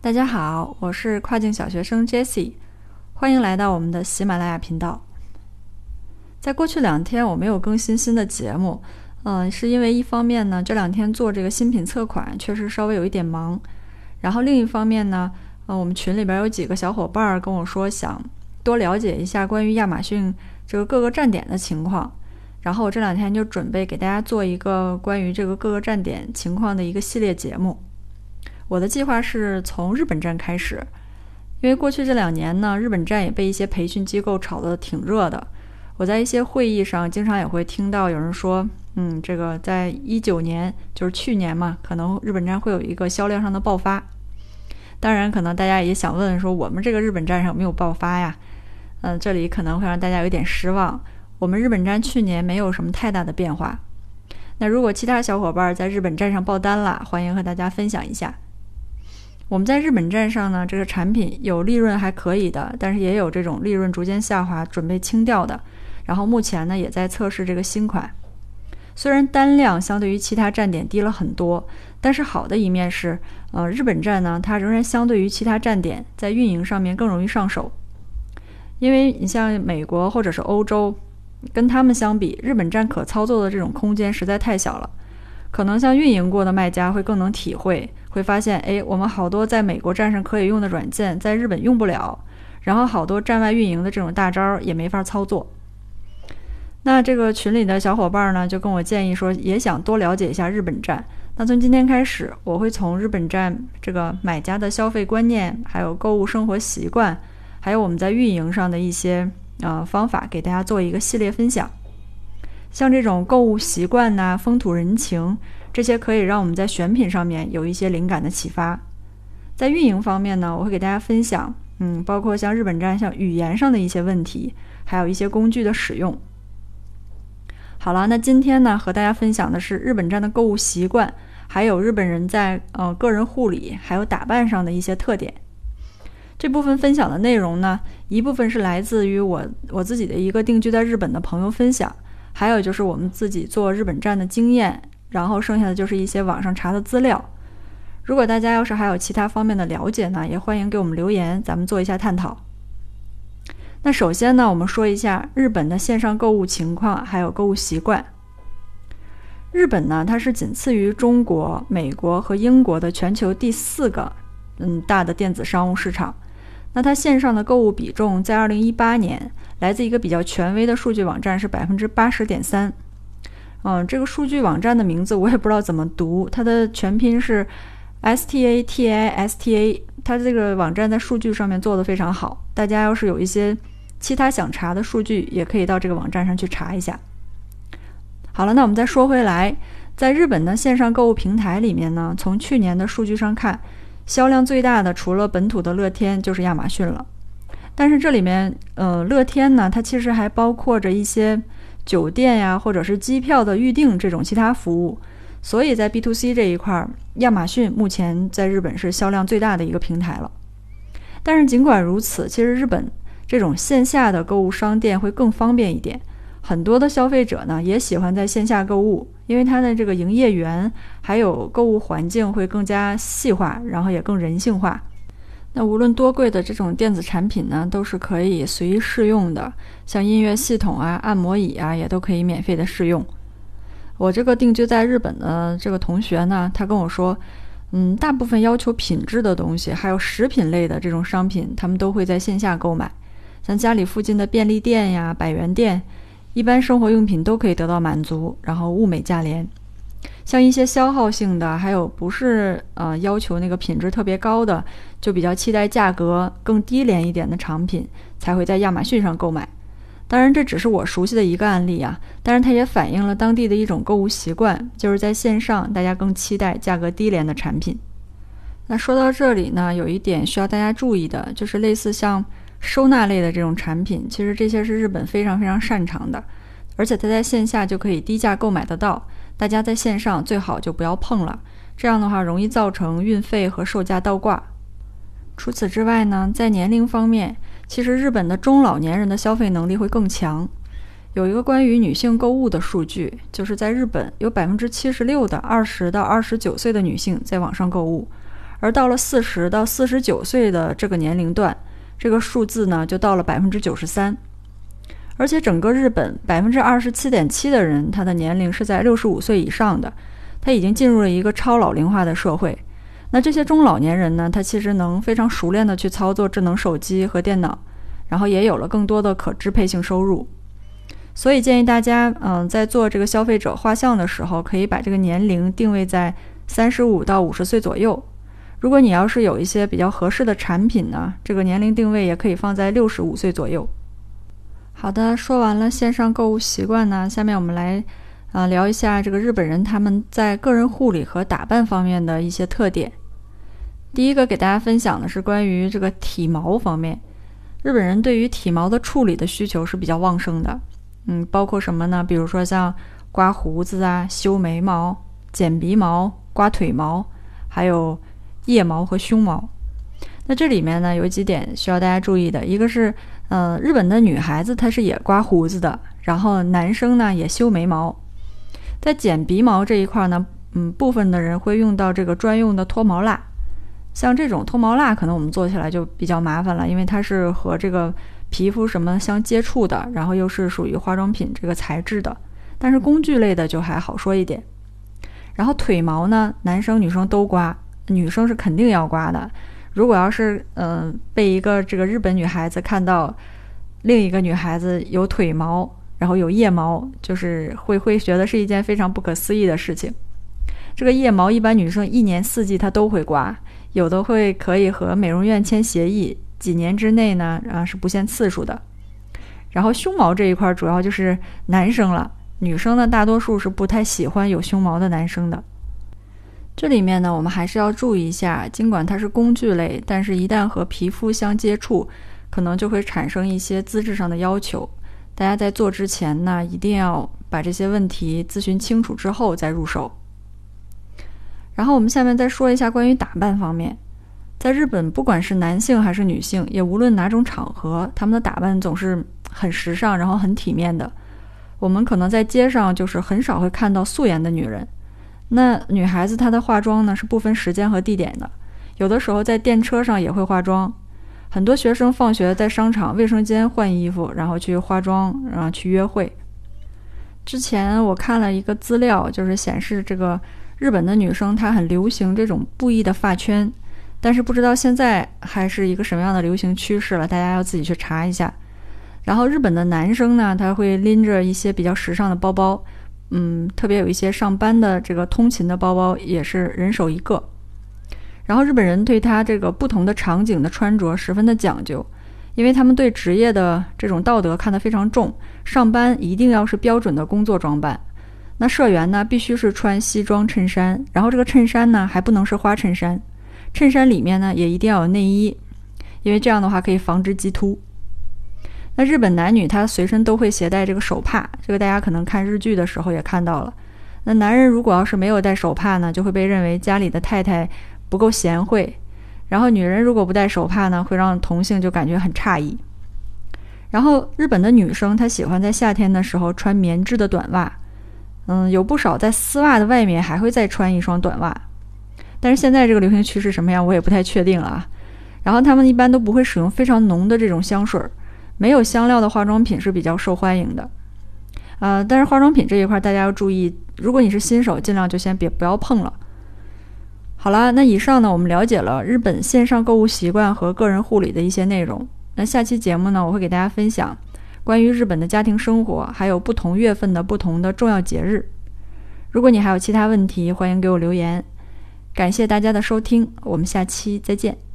大家好，我是跨境小学生 Jessie，欢迎来到我们的喜马拉雅频道。在过去两天我没有更新新的节目，嗯，是因为一方面呢，这两天做这个新品测款确实稍微有一点忙，然后另一方面呢，呃，我们群里边有几个小伙伴跟我说想多了解一下关于亚马逊这个各个站点的情况，然后我这两天就准备给大家做一个关于这个各个站点情况的一个系列节目。我的计划是从日本站开始，因为过去这两年呢，日本站也被一些培训机构炒得挺热的。我在一些会议上经常也会听到有人说，嗯，这个在一九年，就是去年嘛，可能日本站会有一个销量上的爆发。当然，可能大家也想问说，我们这个日本站上有没有爆发呀？嗯，这里可能会让大家有点失望。我们日本站去年没有什么太大的变化。那如果其他小伙伴在日本站上爆单了，欢迎和大家分享一下。我们在日本站上呢，这个产品有利润还可以的，但是也有这种利润逐渐下滑、准备清掉的。然后目前呢，也在测试这个新款。虽然单量相对于其他站点低了很多，但是好的一面是，呃，日本站呢，它仍然相对于其他站点在运营上面更容易上手。因为你像美国或者是欧洲，跟他们相比，日本站可操作的这种空间实在太小了。可能像运营过的卖家会更能体会。会发现，哎，我们好多在美国站上可以用的软件，在日本用不了，然后好多站外运营的这种大招也没法操作。那这个群里的小伙伴呢，就跟我建议说，也想多了解一下日本站。那从今天开始，我会从日本站这个买家的消费观念，还有购物生活习惯，还有我们在运营上的一些呃方法，给大家做一个系列分享。像这种购物习惯呐，风土人情。这些可以让我们在选品上面有一些灵感的启发，在运营方面呢，我会给大家分享，嗯，包括像日本站像语言上的一些问题，还有一些工具的使用。好了，那今天呢和大家分享的是日本站的购物习惯，还有日本人在呃个人护理还有打扮上的一些特点。这部分分享的内容呢，一部分是来自于我我自己的一个定居在日本的朋友分享，还有就是我们自己做日本站的经验。然后剩下的就是一些网上查的资料。如果大家要是还有其他方面的了解呢，也欢迎给我们留言，咱们做一下探讨。那首先呢，我们说一下日本的线上购物情况，还有购物习惯。日本呢，它是仅次于中国、美国和英国的全球第四个嗯大的电子商务市场。那它线上的购物比重在二零一八年，来自一个比较权威的数据网站是百分之八十点三。嗯，这个数据网站的名字我也不知道怎么读，它的全拼是 S T A T I S T A。它这个网站在数据上面做的非常好，大家要是有一些其他想查的数据，也可以到这个网站上去查一下。好了，那我们再说回来，在日本的线上购物平台里面呢，从去年的数据上看，销量最大的除了本土的乐天就是亚马逊了。但是这里面，呃，乐天呢，它其实还包括着一些。酒店呀，或者是机票的预订这种其他服务，所以在 B to C 这一块，亚马逊目前在日本是销量最大的一个平台了。但是尽管如此，其实日本这种线下的购物商店会更方便一点，很多的消费者呢也喜欢在线下购物，因为它的这个营业员还有购物环境会更加细化，然后也更人性化。那无论多贵的这种电子产品呢，都是可以随意试用的，像音乐系统啊、按摩椅啊，也都可以免费的试用。我这个定居在日本的这个同学呢，他跟我说，嗯，大部分要求品质的东西，还有食品类的这种商品，他们都会在线下购买，像家里附近的便利店呀、百元店，一般生活用品都可以得到满足，然后物美价廉。像一些消耗性的，还有不是呃要求那个品质特别高的，就比较期待价格更低廉一点的产品，才会在亚马逊上购买。当然，这只是我熟悉的一个案例啊，但是它也反映了当地的一种购物习惯，就是在线上大家更期待价格低廉的产品。那说到这里呢，有一点需要大家注意的，就是类似像收纳类的这种产品，其实这些是日本非常非常擅长的，而且它在线下就可以低价购买得到。大家在线上最好就不要碰了，这样的话容易造成运费和售价倒挂。除此之外呢，在年龄方面，其实日本的中老年人的消费能力会更强。有一个关于女性购物的数据，就是在日本有百分之七十六的二十到二十九岁的女性在网上购物，而到了四十到四十九岁的这个年龄段，这个数字呢就到了百分之九十三。而且整个日本百分之二十七点七的人，他的年龄是在六十五岁以上的，他已经进入了一个超老龄化的社会。那这些中老年人呢，他其实能非常熟练的去操作智能手机和电脑，然后也有了更多的可支配性收入。所以建议大家，嗯，在做这个消费者画像的时候，可以把这个年龄定位在三十五到五十岁左右。如果你要是有一些比较合适的产品呢，这个年龄定位也可以放在六十五岁左右。好的，说完了线上购物习惯呢，下面我们来啊聊一下这个日本人他们在个人护理和打扮方面的一些特点。第一个给大家分享的是关于这个体毛方面，日本人对于体毛的处理的需求是比较旺盛的。嗯，包括什么呢？比如说像刮胡子啊、修眉毛、剪鼻毛、刮腿毛，还有腋毛和胸毛。那这里面呢有几点需要大家注意的，一个是，呃，日本的女孩子她是也刮胡子的，然后男生呢也修眉毛。在剪鼻毛这一块呢，嗯，部分的人会用到这个专用的脱毛蜡。像这种脱毛蜡，可能我们做起来就比较麻烦了，因为它是和这个。皮肤什么相接触的，然后又是属于化妆品这个材质的，但是工具类的就还好说一点。然后腿毛呢，男生女生都刮，女生是肯定要刮的。如果要是嗯被一个这个日本女孩子看到另一个女孩子有腿毛，然后有腋毛，就是会会觉得是一件非常不可思议的事情。这个腋毛一般女生一年四季她都会刮，有的会可以和美容院签协议。几年之内呢，啊是不限次数的。然后胸毛这一块主要就是男生了，女生呢大多数是不太喜欢有胸毛的男生的。这里面呢，我们还是要注意一下，尽管它是工具类，但是一旦和皮肤相接触，可能就会产生一些资质上的要求。大家在做之前呢，一定要把这些问题咨询清楚之后再入手。然后我们下面再说一下关于打扮方面。在日本，不管是男性还是女性，也无论哪种场合，他们的打扮总是很时尚，然后很体面的。我们可能在街上就是很少会看到素颜的女人。那女孩子她的化妆呢是不分时间和地点的，有的时候在电车上也会化妆。很多学生放学在商场卫生间换衣服，然后去化妆，然后去约会。之前我看了一个资料，就是显示这个日本的女生她很流行这种布艺的发圈。但是不知道现在还是一个什么样的流行趋势了，大家要自己去查一下。然后日本的男生呢，他会拎着一些比较时尚的包包，嗯，特别有一些上班的这个通勤的包包也是人手一个。然后日本人对他这个不同的场景的穿着十分的讲究，因为他们对职业的这种道德看得非常重，上班一定要是标准的工作装扮。那社员呢，必须是穿西装衬衫，然后这个衬衫呢还不能是花衬衫。衬衫里面呢也一定要有内衣，因为这样的话可以防止激突。那日本男女他随身都会携带这个手帕，这个大家可能看日剧的时候也看到了。那男人如果要是没有带手帕呢，就会被认为家里的太太不够贤惠。然后女人如果不带手帕呢，会让同性就感觉很诧异。然后日本的女生她喜欢在夏天的时候穿棉质的短袜，嗯，有不少在丝袜的外面还会再穿一双短袜。但是现在这个流行趋势什么样，我也不太确定了啊。然后他们一般都不会使用非常浓的这种香水，没有香料的化妆品是比较受欢迎的。呃，但是化妆品这一块大家要注意，如果你是新手，尽量就先别不要碰了。好了，那以上呢，我们了解了日本线上购物习惯和个人护理的一些内容。那下期节目呢，我会给大家分享关于日本的家庭生活，还有不同月份的不同的重要节日。如果你还有其他问题，欢迎给我留言。感谢大家的收听，我们下期再见。